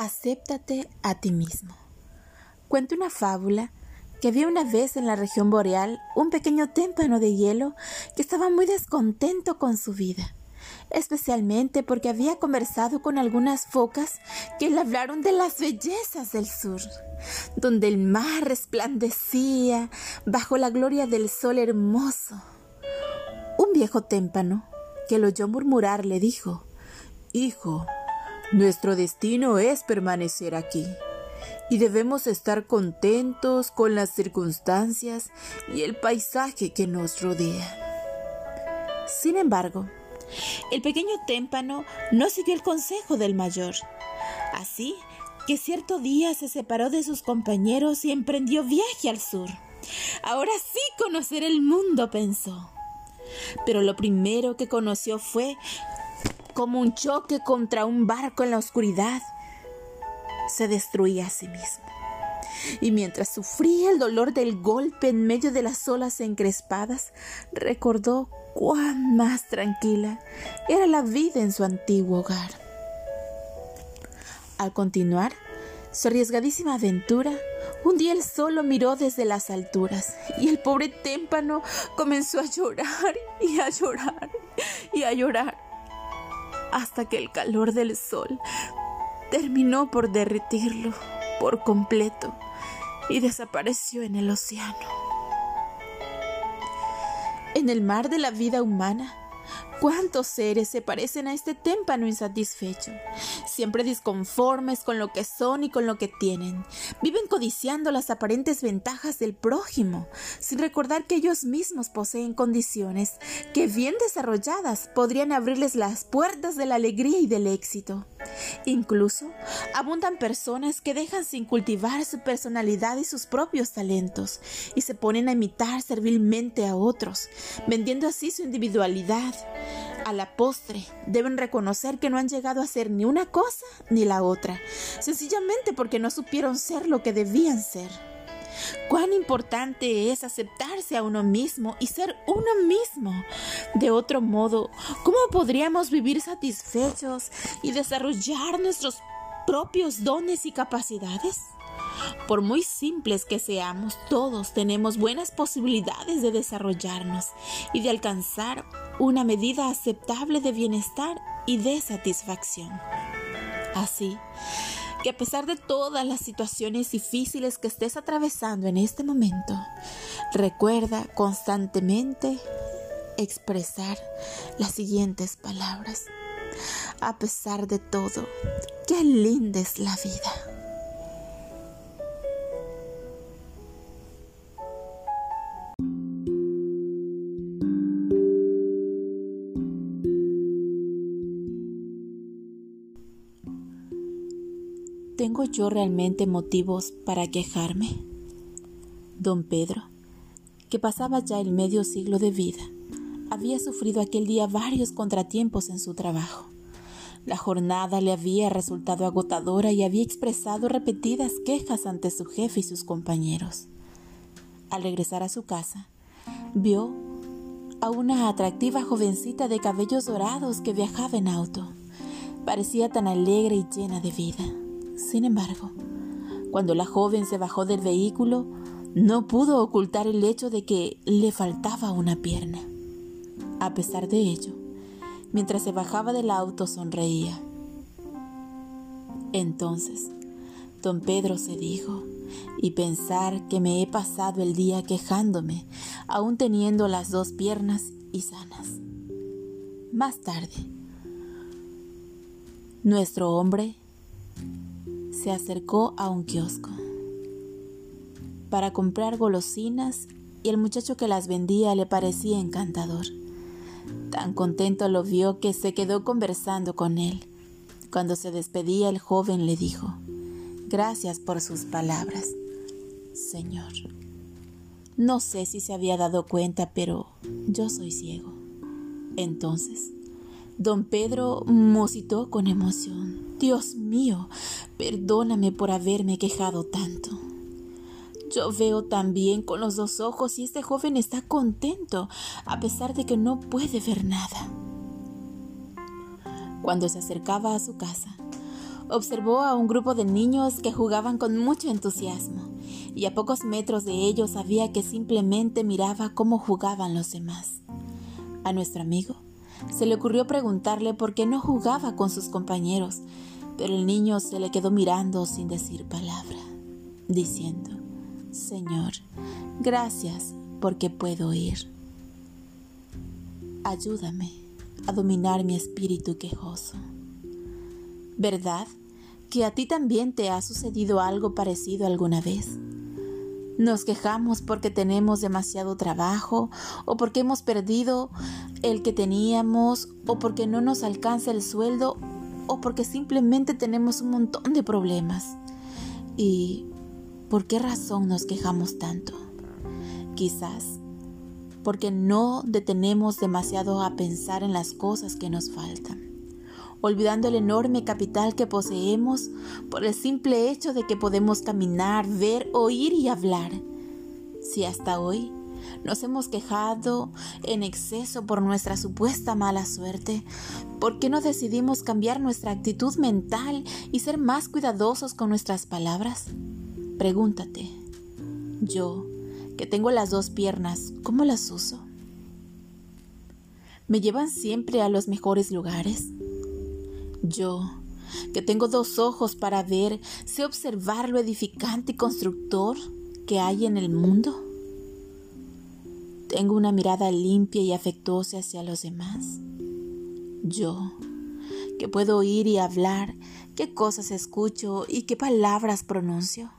Acéptate a ti mismo. Cuenta una fábula que había una vez en la región boreal un pequeño témpano de hielo que estaba muy descontento con su vida, especialmente porque había conversado con algunas focas que le hablaron de las bellezas del sur, donde el mar resplandecía bajo la gloria del sol hermoso. Un viejo témpano que lo oyó murmurar le dijo, Hijo, nuestro destino es permanecer aquí y debemos estar contentos con las circunstancias y el paisaje que nos rodea. Sin embargo, el pequeño témpano no siguió el consejo del mayor. Así que cierto día se separó de sus compañeros y emprendió viaje al sur. Ahora sí conocer el mundo, pensó. Pero lo primero que conoció fue como un choque contra un barco en la oscuridad, se destruía a sí mismo. Y mientras sufría el dolor del golpe en medio de las olas encrespadas, recordó cuán más tranquila era la vida en su antiguo hogar. Al continuar su arriesgadísima aventura, un día él solo miró desde las alturas y el pobre témpano comenzó a llorar y a llorar y a llorar hasta que el calor del sol terminó por derretirlo por completo y desapareció en el océano. En el mar de la vida humana ¿Cuántos seres se parecen a este témpano insatisfecho? Siempre disconformes con lo que son y con lo que tienen. Viven codiciando las aparentes ventajas del prójimo, sin recordar que ellos mismos poseen condiciones que bien desarrolladas podrían abrirles las puertas de la alegría y del éxito. Incluso abundan personas que dejan sin cultivar su personalidad y sus propios talentos y se ponen a imitar servilmente a otros, vendiendo así su individualidad a la postre, deben reconocer que no han llegado a ser ni una cosa ni la otra, sencillamente porque no supieron ser lo que debían ser. Cuán importante es aceptarse a uno mismo y ser uno mismo. De otro modo, ¿cómo podríamos vivir satisfechos y desarrollar nuestros propios dones y capacidades? Por muy simples que seamos, todos tenemos buenas posibilidades de desarrollarnos y de alcanzar una medida aceptable de bienestar y de satisfacción. Así que a pesar de todas las situaciones difíciles que estés atravesando en este momento, recuerda constantemente expresar las siguientes palabras. A pesar de todo, qué linda es la vida. ¿Tengo yo realmente motivos para quejarme? Don Pedro, que pasaba ya el medio siglo de vida, había sufrido aquel día varios contratiempos en su trabajo. La jornada le había resultado agotadora y había expresado repetidas quejas ante su jefe y sus compañeros. Al regresar a su casa, vio a una atractiva jovencita de cabellos dorados que viajaba en auto. Parecía tan alegre y llena de vida. Sin embargo, cuando la joven se bajó del vehículo, no pudo ocultar el hecho de que le faltaba una pierna. A pesar de ello, mientras se bajaba del auto sonreía. Entonces, don Pedro se dijo, y pensar que me he pasado el día quejándome, aún teniendo las dos piernas y sanas. Más tarde, nuestro hombre se acercó a un kiosco para comprar golosinas y el muchacho que las vendía le parecía encantador. Tan contento lo vio que se quedó conversando con él. Cuando se despedía el joven le dijo, Gracias por sus palabras, Señor. No sé si se había dado cuenta, pero yo soy ciego. Entonces, don Pedro musitó con emoción. Dios mío, perdóname por haberme quejado tanto. Yo veo también con los dos ojos y este joven está contento a pesar de que no puede ver nada. Cuando se acercaba a su casa, Observó a un grupo de niños que jugaban con mucho entusiasmo, y a pocos metros de ellos sabía que simplemente miraba cómo jugaban los demás. A nuestro amigo se le ocurrió preguntarle por qué no jugaba con sus compañeros, pero el niño se le quedó mirando sin decir palabra, diciendo, Señor, gracias porque puedo ir. Ayúdame a dominar mi espíritu quejoso. ¿Verdad que a ti también te ha sucedido algo parecido alguna vez? Nos quejamos porque tenemos demasiado trabajo o porque hemos perdido el que teníamos o porque no nos alcanza el sueldo o porque simplemente tenemos un montón de problemas. ¿Y por qué razón nos quejamos tanto? Quizás porque no detenemos demasiado a pensar en las cosas que nos faltan olvidando el enorme capital que poseemos por el simple hecho de que podemos caminar, ver, oír y hablar. Si hasta hoy nos hemos quejado en exceso por nuestra supuesta mala suerte, ¿por qué no decidimos cambiar nuestra actitud mental y ser más cuidadosos con nuestras palabras? Pregúntate, yo, que tengo las dos piernas, ¿cómo las uso? ¿Me llevan siempre a los mejores lugares? Yo, que tengo dos ojos para ver, sé observar lo edificante y constructor que hay en el mundo. Tengo una mirada limpia y afectuosa hacia los demás. Yo, que puedo oír y hablar, qué cosas escucho y qué palabras pronuncio.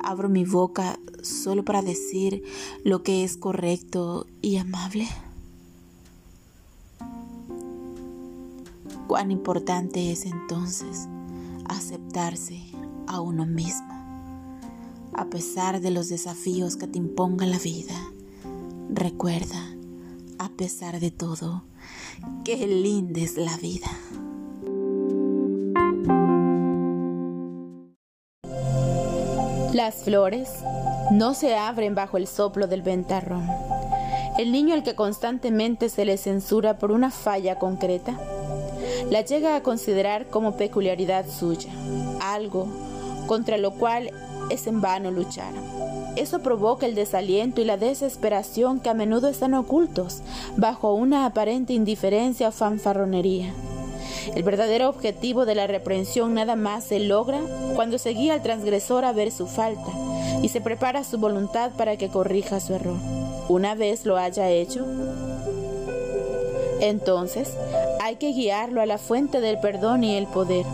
Abro mi boca solo para decir lo que es correcto y amable. Cuán importante es entonces aceptarse a uno mismo, a pesar de los desafíos que te imponga la vida. Recuerda, a pesar de todo, qué linda es la vida. Las flores no se abren bajo el soplo del ventarrón. El niño al que constantemente se le censura por una falla concreta la llega a considerar como peculiaridad suya, algo contra lo cual es en vano luchar. Eso provoca el desaliento y la desesperación que a menudo están ocultos bajo una aparente indiferencia o fanfarronería. El verdadero objetivo de la reprensión nada más se logra cuando se guía al transgresor a ver su falta y se prepara su voluntad para que corrija su error. Una vez lo haya hecho, entonces hay que guiarlo a la fuente del perdón y el poder.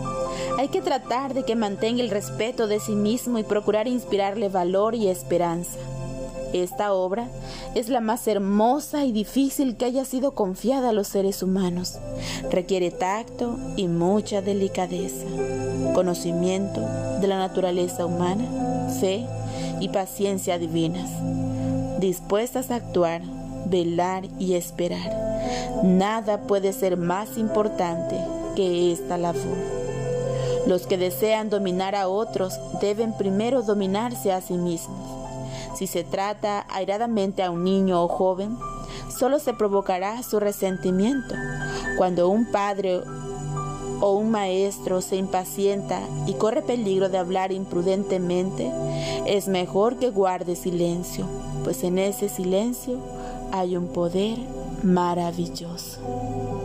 Hay que tratar de que mantenga el respeto de sí mismo y procurar inspirarle valor y esperanza. Esta obra es la más hermosa y difícil que haya sido confiada a los seres humanos. Requiere tacto y mucha delicadeza, conocimiento de la naturaleza humana, fe y paciencia divinas, dispuestas a actuar, velar y esperar Nada puede ser más importante que esta labor. Los que desean dominar a otros deben primero dominarse a sí mismos. Si se trata airadamente a un niño o joven, solo se provocará su resentimiento. Cuando un padre o un maestro se impacienta y corre peligro de hablar imprudentemente, es mejor que guarde silencio, pues en ese silencio hay un poder maravilloso.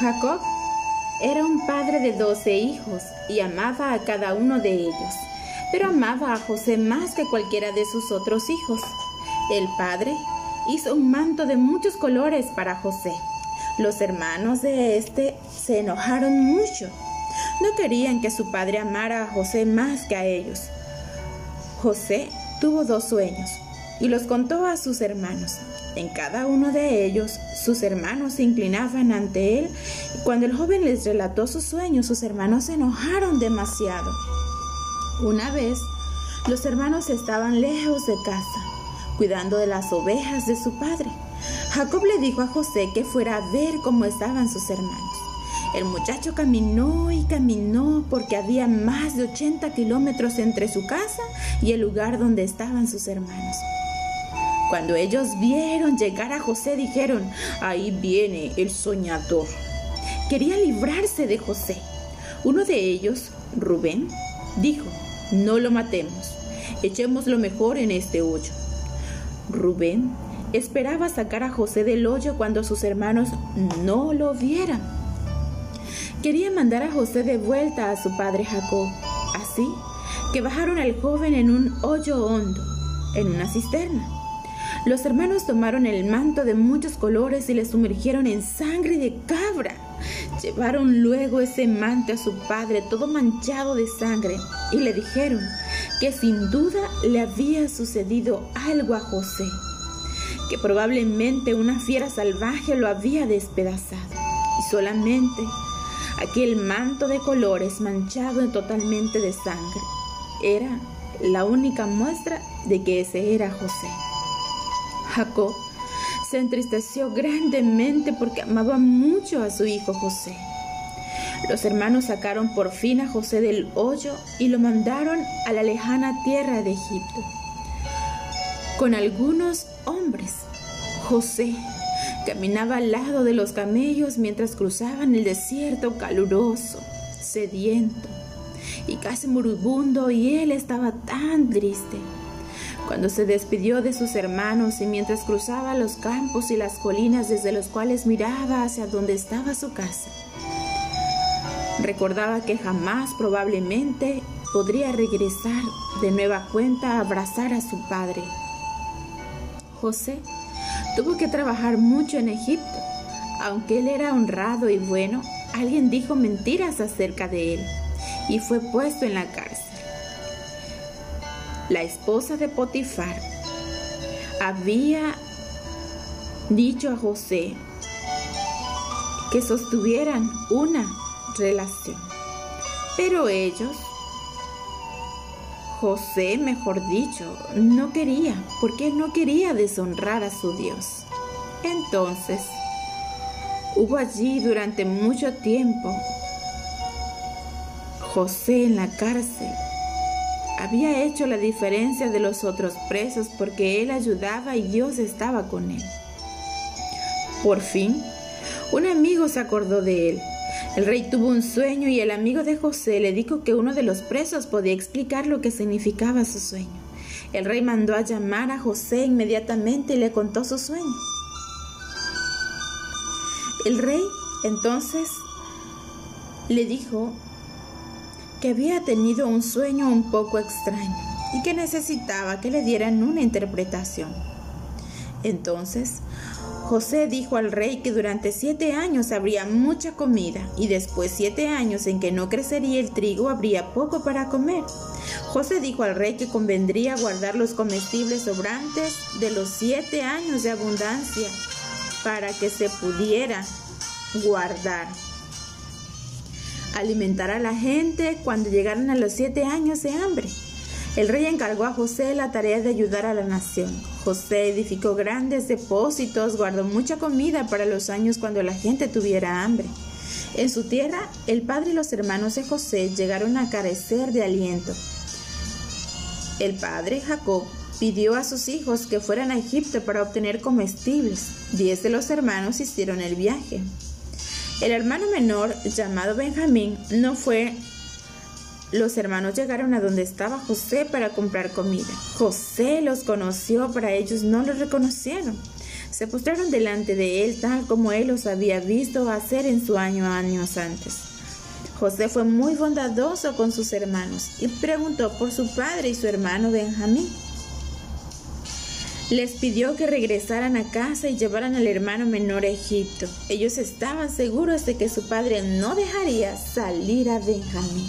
Jacob era un padre de doce hijos y amaba a cada uno de ellos, pero amaba a José más que cualquiera de sus otros hijos. El padre hizo un manto de muchos colores para José. Los hermanos de este se enojaron mucho. No querían que su padre amara a José más que a ellos. José tuvo dos sueños y los contó a sus hermanos. En cada uno de ellos, sus hermanos se inclinaban ante él cuando el joven les relató sus sueños, sus hermanos se enojaron demasiado. Una vez, los hermanos estaban lejos de casa, cuidando de las ovejas de su padre. Jacob le dijo a José que fuera a ver cómo estaban sus hermanos. El muchacho caminó y caminó porque había más de 80 kilómetros entre su casa y el lugar donde estaban sus hermanos. Cuando ellos vieron llegar a José, dijeron, ahí viene el soñador. Quería librarse de José. Uno de ellos, Rubén, dijo, no lo matemos, echemos lo mejor en este hoyo. Rubén esperaba sacar a José del hoyo cuando sus hermanos no lo vieran. Quería mandar a José de vuelta a su padre Jacob. Así que bajaron al joven en un hoyo hondo, en una cisterna. Los hermanos tomaron el manto de muchos colores y le sumergieron en sangre de cabra. Llevaron luego ese manto a su padre todo manchado de sangre y le dijeron que sin duda le había sucedido algo a José, que probablemente una fiera salvaje lo había despedazado y solamente aquel manto de colores manchado totalmente de sangre era la única muestra de que ese era José. Jacob se entristeció grandemente porque amaba mucho a su hijo José. Los hermanos sacaron por fin a José del hoyo y lo mandaron a la lejana tierra de Egipto. Con algunos hombres, José caminaba al lado de los camellos mientras cruzaban el desierto caluroso, sediento y casi moribundo y él estaba tan triste cuando se despidió de sus hermanos y mientras cruzaba los campos y las colinas desde los cuales miraba hacia donde estaba su casa. Recordaba que jamás probablemente podría regresar de nueva cuenta a abrazar a su padre. José tuvo que trabajar mucho en Egipto. Aunque él era honrado y bueno, alguien dijo mentiras acerca de él y fue puesto en la cárcel la esposa de Potifar, había dicho a José que sostuvieran una relación. Pero ellos, José, mejor dicho, no quería, porque no quería deshonrar a su Dios. Entonces, hubo allí durante mucho tiempo José en la cárcel había hecho la diferencia de los otros presos porque él ayudaba y Dios estaba con él. Por fin, un amigo se acordó de él. El rey tuvo un sueño y el amigo de José le dijo que uno de los presos podía explicar lo que significaba su sueño. El rey mandó a llamar a José inmediatamente y le contó su sueño. El rey entonces le dijo que había tenido un sueño un poco extraño y que necesitaba que le dieran una interpretación. Entonces, José dijo al rey que durante siete años habría mucha comida y después siete años en que no crecería el trigo habría poco para comer. José dijo al rey que convendría guardar los comestibles sobrantes de los siete años de abundancia para que se pudiera guardar alimentar a la gente cuando llegaran a los siete años de hambre. El rey encargó a José la tarea de ayudar a la nación. José edificó grandes depósitos, guardó mucha comida para los años cuando la gente tuviera hambre. En su tierra, el padre y los hermanos de José llegaron a carecer de aliento. El padre, Jacob, pidió a sus hijos que fueran a Egipto para obtener comestibles. Diez de los hermanos hicieron el viaje. El hermano menor, llamado Benjamín, no fue. Los hermanos llegaron a donde estaba José para comprar comida. José los conoció, para ellos no lo reconocieron. Se postraron delante de él tal como él los había visto hacer en su año años antes. José fue muy bondadoso con sus hermanos y preguntó por su padre y su hermano Benjamín. Les pidió que regresaran a casa y llevaran al hermano menor a Egipto. Ellos estaban seguros de que su padre no dejaría salir a Benjamín.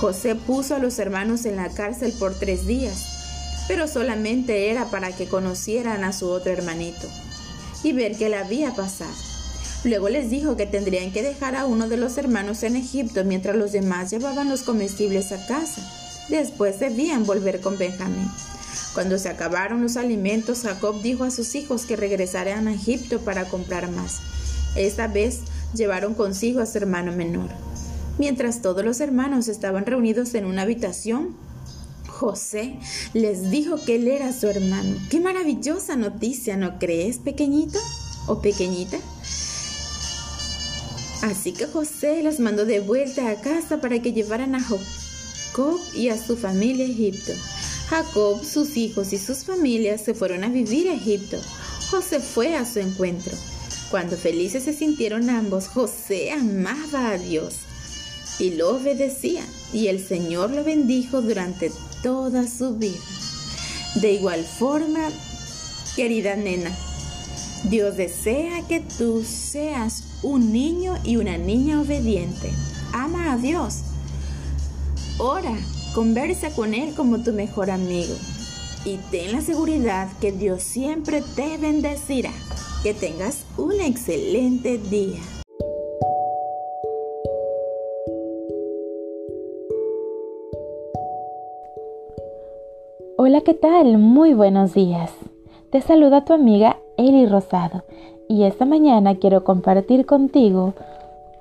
José puso a los hermanos en la cárcel por tres días, pero solamente era para que conocieran a su otro hermanito y ver qué le había pasado. Luego les dijo que tendrían que dejar a uno de los hermanos en Egipto mientras los demás llevaban los comestibles a casa. Después debían volver con Benjamín. Cuando se acabaron los alimentos, Jacob dijo a sus hijos que regresaran a Egipto para comprar más. Esta vez llevaron consigo a su hermano menor. Mientras todos los hermanos estaban reunidos en una habitación, José les dijo que él era su hermano. Qué maravillosa noticia, ¿no crees, pequeñito o pequeñita? Así que José los mandó de vuelta a casa para que llevaran a Jacob y a su familia a Egipto. Jacob, sus hijos y sus familias se fueron a vivir a Egipto. José fue a su encuentro. Cuando felices se sintieron ambos, José amaba a Dios y lo obedecía, y el Señor lo bendijo durante toda su vida. De igual forma, querida nena, Dios desea que tú seas un niño y una niña obediente. Ama a Dios. Ora Conversa con Él como tu mejor amigo y ten la seguridad que Dios siempre te bendecirá. Que tengas un excelente día. Hola, ¿qué tal? Muy buenos días. Te saluda tu amiga Eli Rosado y esta mañana quiero compartir contigo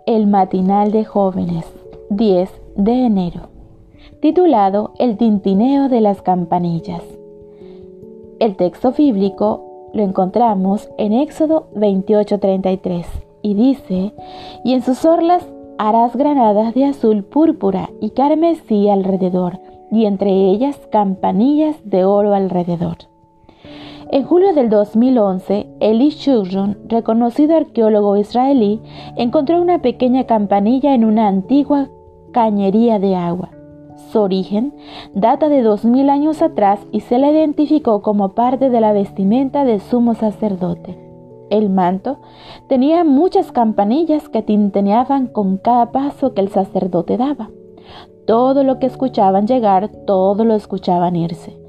el matinal de jóvenes 10 de enero titulado El tintineo de las campanillas. El texto bíblico lo encontramos en Éxodo 28:33 y dice, y en sus orlas harás granadas de azul púrpura y carmesí alrededor, y entre ellas campanillas de oro alrededor. En julio del 2011, Eli Shurron, reconocido arqueólogo israelí, encontró una pequeña campanilla en una antigua cañería de agua. Su origen data de dos mil años atrás y se la identificó como parte de la vestimenta del sumo sacerdote. El manto tenía muchas campanillas que tinteneaban con cada paso que el sacerdote daba. Todo lo que escuchaban llegar, todo lo escuchaban irse.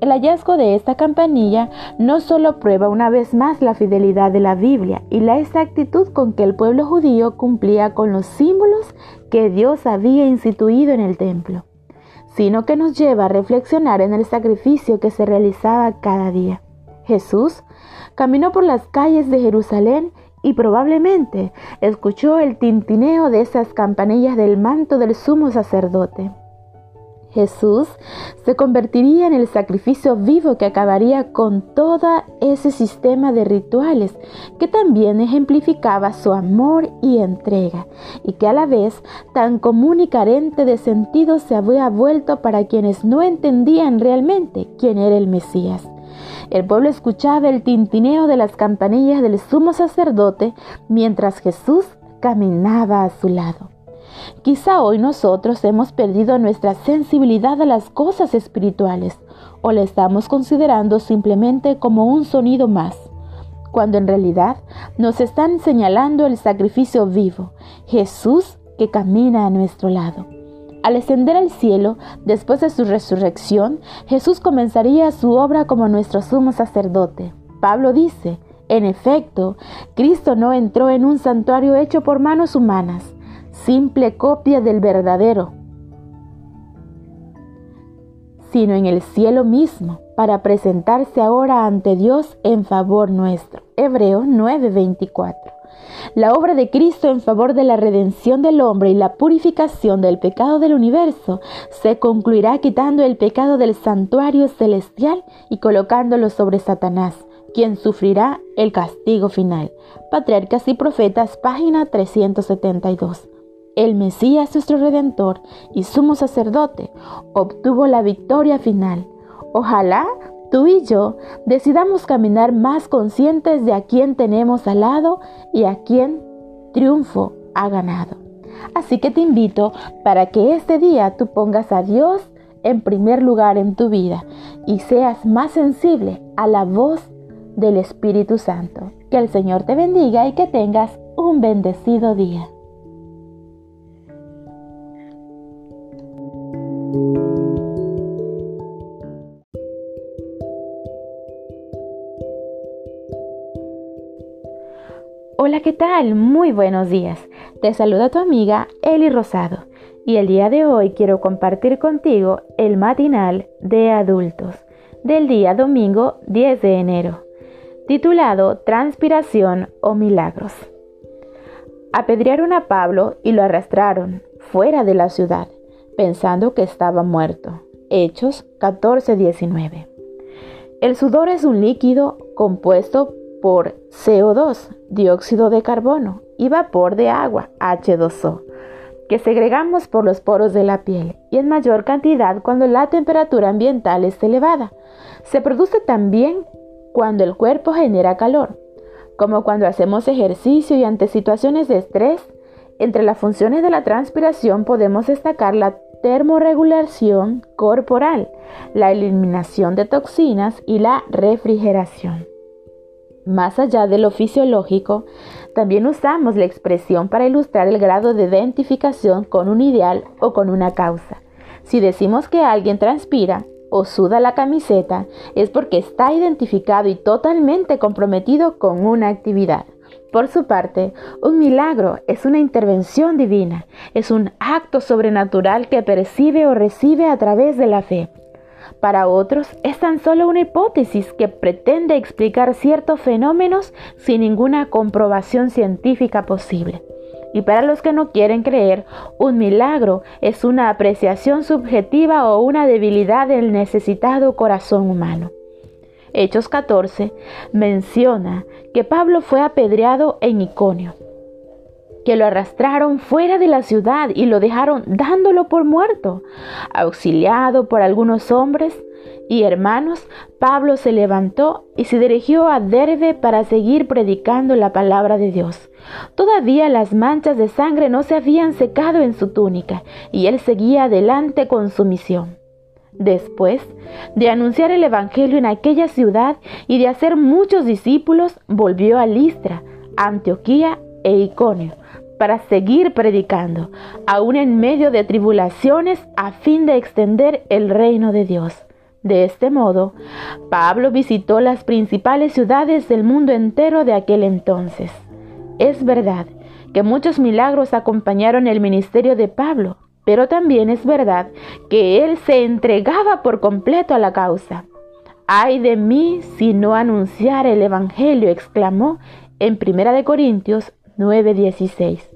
El hallazgo de esta campanilla no solo prueba una vez más la fidelidad de la Biblia y la exactitud con que el pueblo judío cumplía con los símbolos que Dios había instituido en el templo, sino que nos lleva a reflexionar en el sacrificio que se realizaba cada día. Jesús caminó por las calles de Jerusalén y probablemente escuchó el tintineo de esas campanillas del manto del sumo sacerdote. Jesús se convertiría en el sacrificio vivo que acabaría con todo ese sistema de rituales que también ejemplificaba su amor y entrega y que a la vez tan común y carente de sentido se había vuelto para quienes no entendían realmente quién era el Mesías. El pueblo escuchaba el tintineo de las campanillas del sumo sacerdote mientras Jesús caminaba a su lado. Quizá hoy nosotros hemos perdido nuestra sensibilidad a las cosas espirituales o la estamos considerando simplemente como un sonido más, cuando en realidad nos están señalando el sacrificio vivo, Jesús que camina a nuestro lado. Al ascender al cielo, después de su resurrección, Jesús comenzaría su obra como nuestro sumo sacerdote. Pablo dice, en efecto, Cristo no entró en un santuario hecho por manos humanas, simple copia del verdadero, sino en el cielo mismo, para presentarse ahora ante Dios en favor nuestro. Hebreos 9:24. La obra de Cristo en favor de la redención del hombre y la purificación del pecado del universo se concluirá quitando el pecado del santuario celestial y colocándolo sobre Satanás, quien sufrirá el castigo final. Patriarcas y Profetas, página 372 el Mesías nuestro Redentor y sumo sacerdote, obtuvo la victoria final. Ojalá tú y yo decidamos caminar más conscientes de a quién tenemos al lado y a quién triunfo ha ganado. Así que te invito para que este día tú pongas a Dios en primer lugar en tu vida y seas más sensible a la voz del Espíritu Santo. Que el Señor te bendiga y que tengas un bendecido día. Hola, ¿qué tal? Muy buenos días. Te saluda tu amiga Eli Rosado y el día de hoy quiero compartir contigo el matinal de adultos del día domingo 10 de enero, titulado Transpiración o Milagros. Apedrearon a Pablo y lo arrastraron fuera de la ciudad, pensando que estaba muerto. Hechos 14:19. El sudor es un líquido compuesto por CO2, dióxido de carbono, y vapor de agua, H2O, que segregamos por los poros de la piel y en mayor cantidad cuando la temperatura ambiental es elevada. Se produce también cuando el cuerpo genera calor, como cuando hacemos ejercicio y ante situaciones de estrés. Entre las funciones de la transpiración podemos destacar la termorregulación corporal, la eliminación de toxinas y la refrigeración. Más allá de lo fisiológico, también usamos la expresión para ilustrar el grado de identificación con un ideal o con una causa. Si decimos que alguien transpira o suda la camiseta, es porque está identificado y totalmente comprometido con una actividad. Por su parte, un milagro es una intervención divina, es un acto sobrenatural que percibe o recibe a través de la fe. Para otros es tan solo una hipótesis que pretende explicar ciertos fenómenos sin ninguna comprobación científica posible. Y para los que no quieren creer, un milagro es una apreciación subjetiva o una debilidad del necesitado corazón humano. Hechos 14 menciona que Pablo fue apedreado en Iconio que lo arrastraron fuera de la ciudad y lo dejaron dándolo por muerto. Auxiliado por algunos hombres y hermanos, Pablo se levantó y se dirigió a Derbe para seguir predicando la palabra de Dios. Todavía las manchas de sangre no se habían secado en su túnica y él seguía adelante con su misión. Después de anunciar el Evangelio en aquella ciudad y de hacer muchos discípulos, volvió a Listra, Antioquía e Iconio para seguir predicando, aún en medio de tribulaciones, a fin de extender el reino de Dios. De este modo, Pablo visitó las principales ciudades del mundo entero de aquel entonces. Es verdad que muchos milagros acompañaron el ministerio de Pablo, pero también es verdad que él se entregaba por completo a la causa. Ay de mí si no anunciara el Evangelio, exclamó en 1 Corintios 9:16.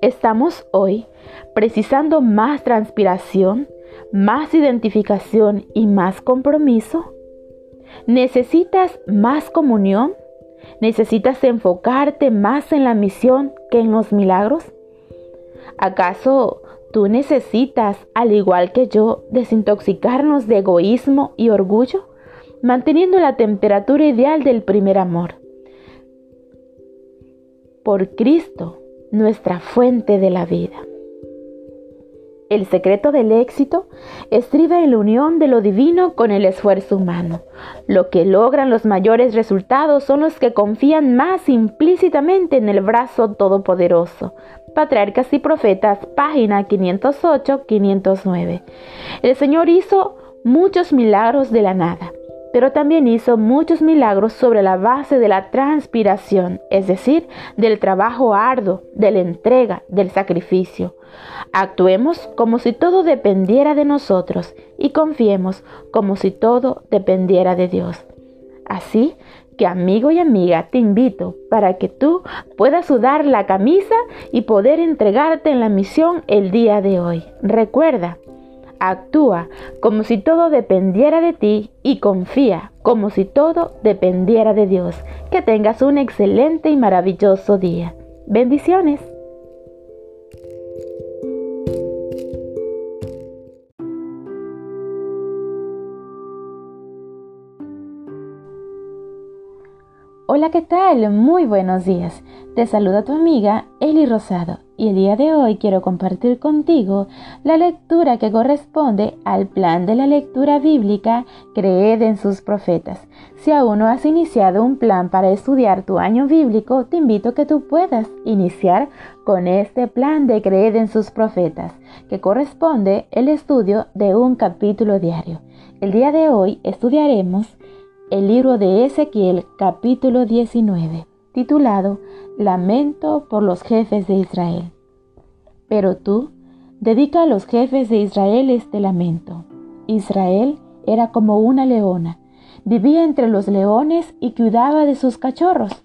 ¿Estamos hoy precisando más transpiración, más identificación y más compromiso? ¿Necesitas más comunión? ¿Necesitas enfocarte más en la misión que en los milagros? ¿Acaso tú necesitas, al igual que yo, desintoxicarnos de egoísmo y orgullo, manteniendo la temperatura ideal del primer amor? Por Cristo nuestra fuente de la vida. El secreto del éxito estriba en la unión de lo divino con el esfuerzo humano. Lo que logran los mayores resultados son los que confían más implícitamente en el brazo todopoderoso. Patriarcas y Profetas, página 508-509. El Señor hizo muchos milagros de la nada pero también hizo muchos milagros sobre la base de la transpiración, es decir, del trabajo arduo, de la entrega, del sacrificio. Actuemos como si todo dependiera de nosotros y confiemos como si todo dependiera de Dios. Así que amigo y amiga, te invito para que tú puedas sudar la camisa y poder entregarte en la misión el día de hoy. Recuerda, Actúa como si todo dependiera de ti y confía como si todo dependiera de Dios. Que tengas un excelente y maravilloso día. Bendiciones. Hola, ¿qué tal? Muy buenos días. Te saluda tu amiga Eli Rosado y el día de hoy quiero compartir contigo la lectura que corresponde al plan de la lectura bíblica Creed en sus profetas. Si aún no has iniciado un plan para estudiar tu año bíblico, te invito a que tú puedas iniciar con este plan de Creed en sus profetas, que corresponde el estudio de un capítulo diario. El día de hoy estudiaremos el libro de Ezequiel capítulo 19, titulado Lamento por los jefes de Israel. Pero tú, dedica a los jefes de Israel este lamento. Israel era como una leona, vivía entre los leones y cuidaba de sus cachorros.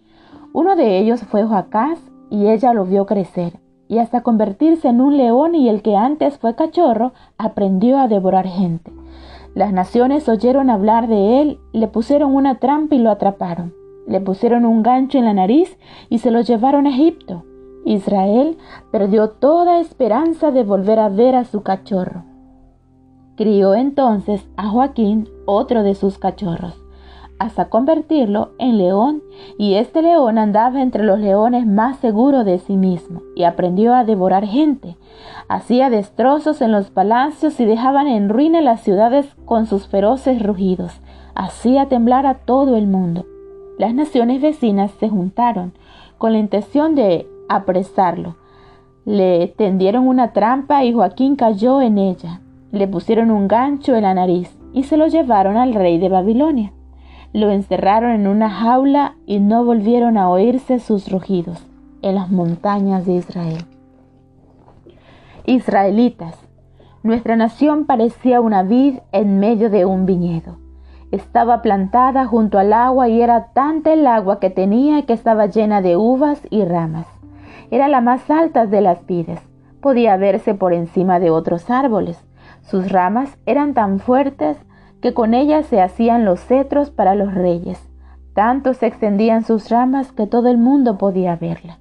Uno de ellos fue Joacás y ella lo vio crecer, y hasta convertirse en un león y el que antes fue cachorro, aprendió a devorar gente. Las naciones oyeron hablar de él, le pusieron una trampa y lo atraparon. Le pusieron un gancho en la nariz y se lo llevaron a Egipto. Israel perdió toda esperanza de volver a ver a su cachorro. Crió entonces a Joaquín, otro de sus cachorros hasta convertirlo en león, y este león andaba entre los leones más seguro de sí mismo, y aprendió a devorar gente. Hacía destrozos en los palacios y dejaban en ruina las ciudades con sus feroces rugidos. Hacía temblar a todo el mundo. Las naciones vecinas se juntaron con la intención de apresarlo. Le tendieron una trampa y Joaquín cayó en ella. Le pusieron un gancho en la nariz y se lo llevaron al rey de Babilonia. Lo encerraron en una jaula y no volvieron a oírse sus rugidos en las montañas de Israel. Israelitas, nuestra nación parecía una vid en medio de un viñedo. Estaba plantada junto al agua y era tanta el agua que tenía que estaba llena de uvas y ramas. Era la más alta de las vides. Podía verse por encima de otros árboles. Sus ramas eran tan fuertes que con ellas se hacían los cetros para los reyes. Tanto se extendían sus ramas que todo el mundo podía verla.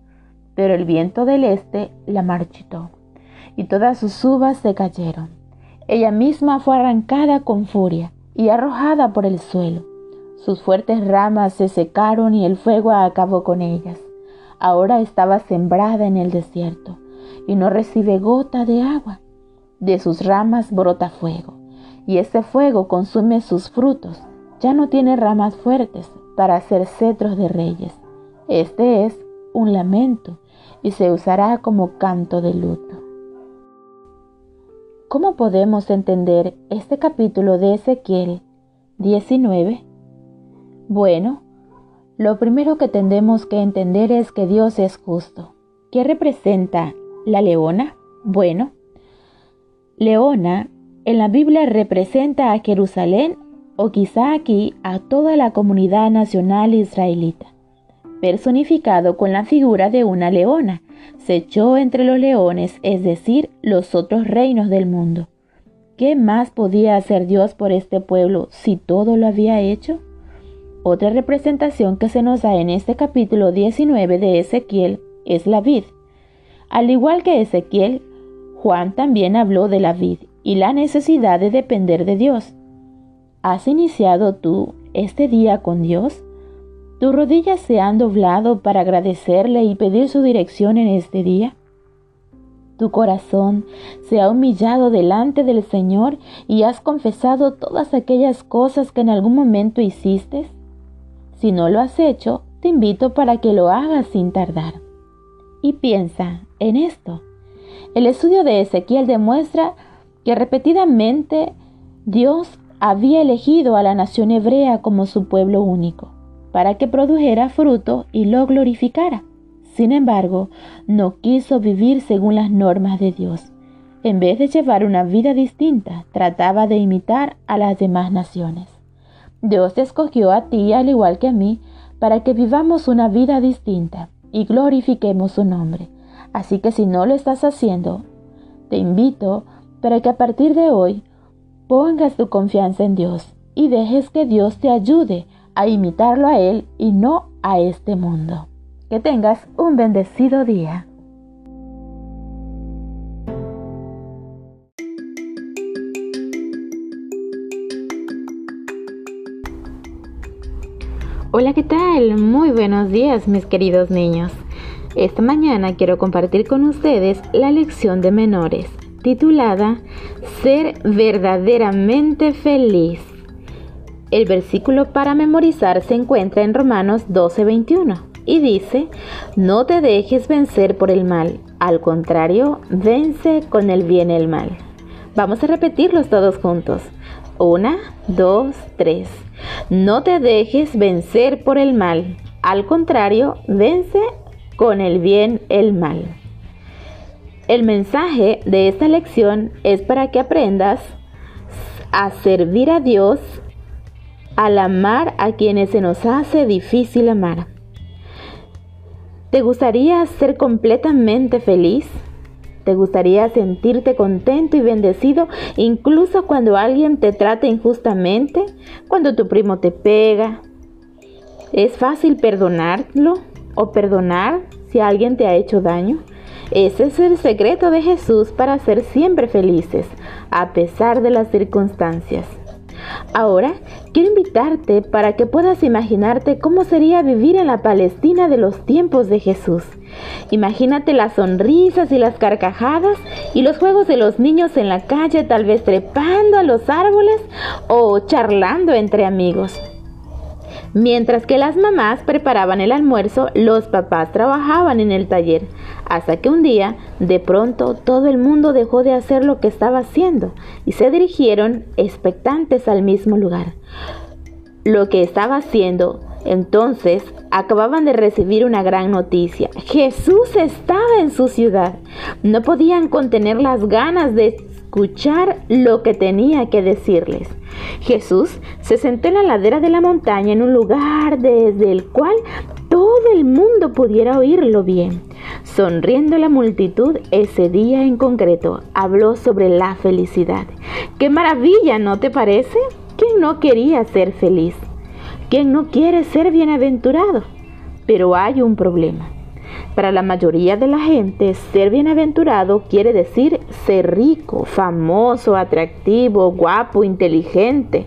Pero el viento del este la marchitó, y todas sus uvas se cayeron. Ella misma fue arrancada con furia y arrojada por el suelo. Sus fuertes ramas se secaron y el fuego acabó con ellas. Ahora estaba sembrada en el desierto y no recibe gota de agua. De sus ramas brota fuego y ese fuego consume sus frutos. Ya no tiene ramas fuertes para hacer cetros de reyes. Este es un lamento y se usará como canto de luto. ¿Cómo podemos entender este capítulo de Ezequiel 19? Bueno, lo primero que tendremos que entender es que Dios es justo. ¿Qué representa la leona? Bueno, leona en la Biblia representa a Jerusalén o quizá aquí a toda la comunidad nacional israelita. Personificado con la figura de una leona, se echó entre los leones, es decir, los otros reinos del mundo. ¿Qué más podía hacer Dios por este pueblo si todo lo había hecho? Otra representación que se nos da en este capítulo 19 de Ezequiel es la vid. Al igual que Ezequiel, Juan también habló de la vid y la necesidad de depender de Dios. ¿Has iniciado tú este día con Dios? ¿Tus rodillas se han doblado para agradecerle y pedir su dirección en este día? ¿Tu corazón se ha humillado delante del Señor y has confesado todas aquellas cosas que en algún momento hiciste? Si no lo has hecho, te invito para que lo hagas sin tardar. Y piensa en esto. El estudio de Ezequiel demuestra que repetidamente Dios había elegido a la nación hebrea como su pueblo único, para que produjera fruto y lo glorificara. Sin embargo, no quiso vivir según las normas de Dios. En vez de llevar una vida distinta, trataba de imitar a las demás naciones. Dios escogió a ti, al igual que a mí, para que vivamos una vida distinta y glorifiquemos su nombre. Así que si no lo estás haciendo, te invito para que a partir de hoy pongas tu confianza en Dios y dejes que Dios te ayude a imitarlo a Él y no a este mundo. Que tengas un bendecido día. Hola, ¿qué tal? Muy buenos días, mis queridos niños. Esta mañana quiero compartir con ustedes la lección de menores, titulada Ser verdaderamente feliz. El versículo para memorizar se encuentra en Romanos 12:21 y dice, no te dejes vencer por el mal, al contrario, vence con el bien el mal. Vamos a repetirlos todos juntos. Una, dos, tres. No te dejes vencer por el mal. Al contrario, vence con el bien el mal. El mensaje de esta lección es para que aprendas a servir a Dios al amar a quienes se nos hace difícil amar. ¿Te gustaría ser completamente feliz? ¿Te gustaría sentirte contento y bendecido incluso cuando alguien te trata injustamente? Cuando tu primo te pega. ¿Es fácil perdonarlo o perdonar si alguien te ha hecho daño? Ese es el secreto de Jesús para ser siempre felices, a pesar de las circunstancias. Ahora quiero invitarte para que puedas imaginarte cómo sería vivir en la Palestina de los tiempos de Jesús. Imagínate las sonrisas y las carcajadas y los juegos de los niños en la calle, tal vez trepando a los árboles o charlando entre amigos. Mientras que las mamás preparaban el almuerzo, los papás trabajaban en el taller, hasta que un día, de pronto, todo el mundo dejó de hacer lo que estaba haciendo y se dirigieron expectantes al mismo lugar. Lo que estaba haciendo entonces acababan de recibir una gran noticia. Jesús estaba en su ciudad. No podían contener las ganas de escuchar lo que tenía que decirles. Jesús se sentó en la ladera de la montaña en un lugar desde el cual todo el mundo pudiera oírlo bien. Sonriendo la multitud, ese día en concreto habló sobre la felicidad. ¡Qué maravilla, ¿no te parece? ¿Quién no quería ser feliz? ¿Quién no quiere ser bienaventurado? Pero hay un problema. Para la mayoría de la gente, ser bienaventurado quiere decir ser rico, famoso, atractivo, guapo, inteligente.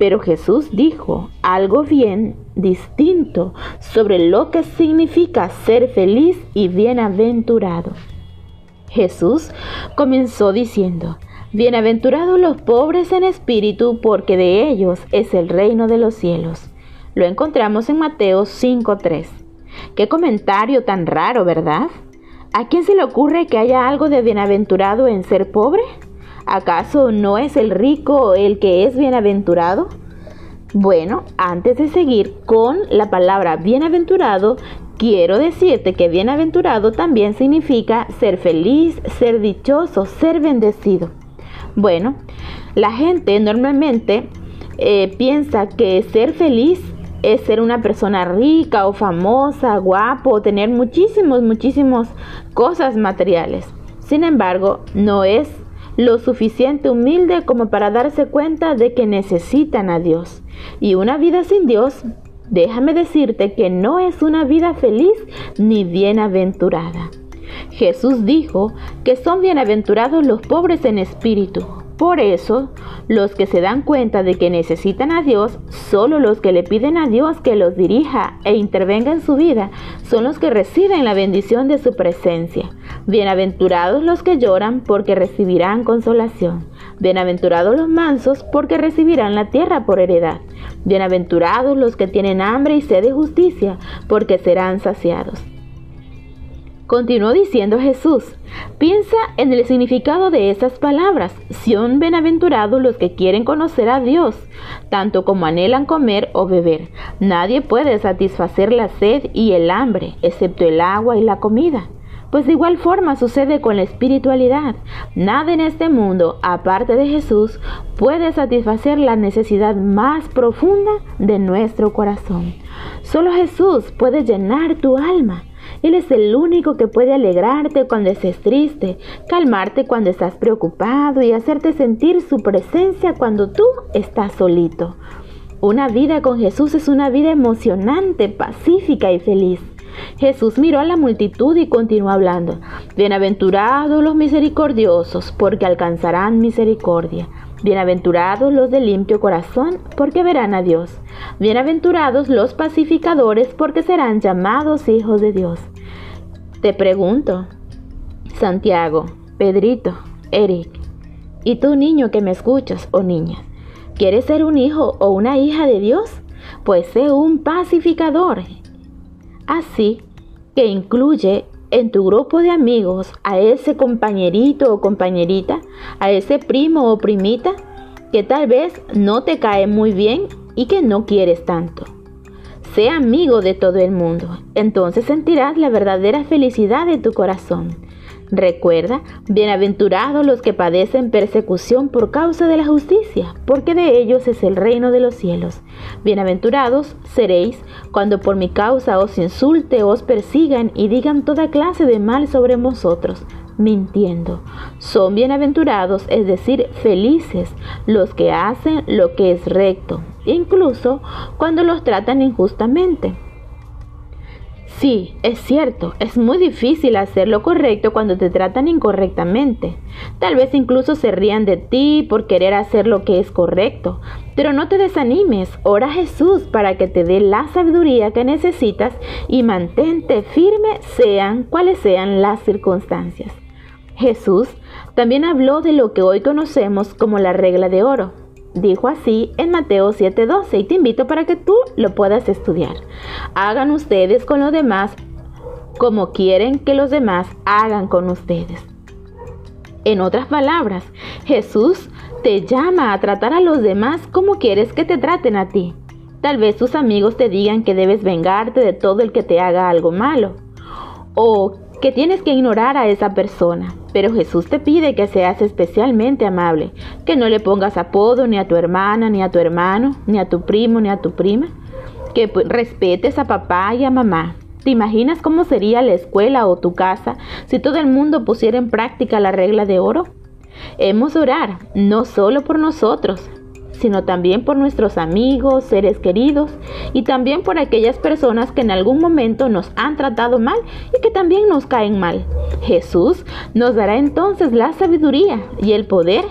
Pero Jesús dijo algo bien distinto sobre lo que significa ser feliz y bienaventurado. Jesús comenzó diciendo, Bienaventurados los pobres en espíritu, porque de ellos es el reino de los cielos. Lo encontramos en Mateo 5.3. Qué comentario tan raro, ¿verdad? ¿A quién se le ocurre que haya algo de bienaventurado en ser pobre? ¿Acaso no es el rico el que es bienaventurado? Bueno, antes de seguir con la palabra bienaventurado, quiero decirte que bienaventurado también significa ser feliz, ser dichoso, ser bendecido. Bueno, la gente normalmente eh, piensa que ser feliz es ser una persona rica o famosa, guapo, o tener muchísimos, muchísimos cosas materiales. Sin embargo, no es lo suficiente humilde como para darse cuenta de que necesitan a Dios. Y una vida sin Dios, déjame decirte que no es una vida feliz ni bienaventurada. Jesús dijo que son bienaventurados los pobres en espíritu, por eso, los que se dan cuenta de que necesitan a Dios, solo los que le piden a Dios que los dirija e intervenga en su vida, son los que reciben la bendición de su presencia. Bienaventurados los que lloran porque recibirán consolación. Bienaventurados los mansos porque recibirán la tierra por heredad. Bienaventurados los que tienen hambre y sed de justicia porque serán saciados. Continuó diciendo Jesús, piensa en el significado de esas palabras. Son bienaventurados los que quieren conocer a Dios, tanto como anhelan comer o beber. Nadie puede satisfacer la sed y el hambre, excepto el agua y la comida. Pues de igual forma sucede con la espiritualidad. Nada en este mundo, aparte de Jesús, puede satisfacer la necesidad más profunda de nuestro corazón. Solo Jesús puede llenar tu alma. Él es el único que puede alegrarte cuando estés triste, calmarte cuando estás preocupado y hacerte sentir su presencia cuando tú estás solito. Una vida con Jesús es una vida emocionante, pacífica y feliz. Jesús miró a la multitud y continuó hablando. Bienaventurados los misericordiosos, porque alcanzarán misericordia. Bienaventurados los de limpio corazón, porque verán a Dios. Bienaventurados los pacificadores, porque serán llamados hijos de Dios. Te pregunto, Santiago, Pedrito, Eric, y tú niño que me escuchas o niña, ¿quieres ser un hijo o una hija de Dios? Pues sé un pacificador. Así que incluye en tu grupo de amigos a ese compañerito o compañerita, a ese primo o primita que tal vez no te cae muy bien y que no quieres tanto. Sé amigo de todo el mundo, entonces sentirás la verdadera felicidad de tu corazón Recuerda, bienaventurados los que padecen persecución por causa de la justicia, porque de ellos es el reino de los cielos. Bienaventurados seréis cuando por mi causa os insulte, os persigan y digan toda clase de mal sobre vosotros, mintiendo. Son bienaventurados, es decir, felices, los que hacen lo que es recto, incluso cuando los tratan injustamente Sí, es cierto, es muy difícil hacer lo correcto cuando te tratan incorrectamente. Tal vez incluso se rían de ti por querer hacer lo que es correcto. Pero no te desanimes, ora a Jesús para que te dé la sabiduría que necesitas y mantente firme sean cuales sean las circunstancias. Jesús también habló de lo que hoy conocemos como la regla de oro. Dijo así en Mateo 7:12 y te invito para que tú lo puedas estudiar. Hagan ustedes con los demás como quieren que los demás hagan con ustedes. En otras palabras, Jesús te llama a tratar a los demás como quieres que te traten a ti. Tal vez tus amigos te digan que debes vengarte de todo el que te haga algo malo. O que tienes que ignorar a esa persona. Pero Jesús te pide que seas especialmente amable, que no le pongas apodo ni a tu hermana, ni a tu hermano, ni a tu primo, ni a tu prima, que respetes a papá y a mamá. ¿Te imaginas cómo sería la escuela o tu casa si todo el mundo pusiera en práctica la regla de oro? Hemos de orar, no solo por nosotros, sino también por nuestros amigos, seres queridos y también por aquellas personas que en algún momento nos han tratado mal y que también nos caen mal. Jesús nos dará entonces la sabiduría y el poder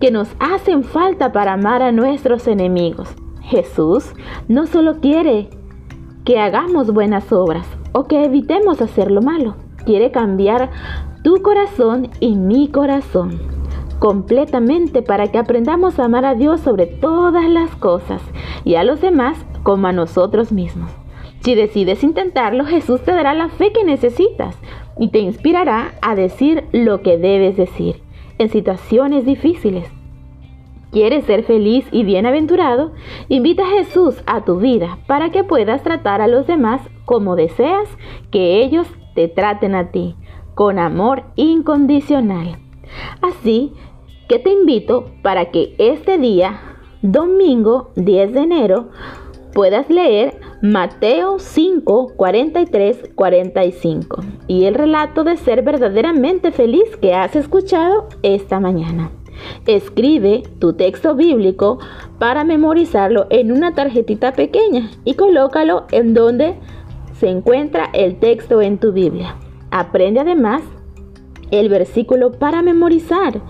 que nos hacen falta para amar a nuestros enemigos. Jesús no solo quiere que hagamos buenas obras o que evitemos hacer lo malo, quiere cambiar tu corazón y mi corazón completamente para que aprendamos a amar a Dios sobre todas las cosas y a los demás como a nosotros mismos. Si decides intentarlo, Jesús te dará la fe que necesitas y te inspirará a decir lo que debes decir en situaciones difíciles. ¿Quieres ser feliz y bienaventurado? Invita a Jesús a tu vida para que puedas tratar a los demás como deseas que ellos te traten a ti, con amor incondicional. Así que te invito para que este día, domingo 10 de enero, puedas leer Mateo 5, 43, 45 y el relato de ser verdaderamente feliz que has escuchado esta mañana. Escribe tu texto bíblico para memorizarlo en una tarjetita pequeña y colócalo en donde se encuentra el texto en tu Biblia. Aprende además el versículo para memorizar.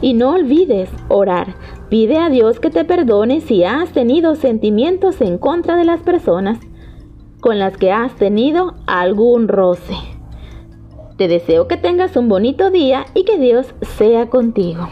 Y no olvides orar. Pide a Dios que te perdone si has tenido sentimientos en contra de las personas con las que has tenido algún roce. Te deseo que tengas un bonito día y que Dios sea contigo.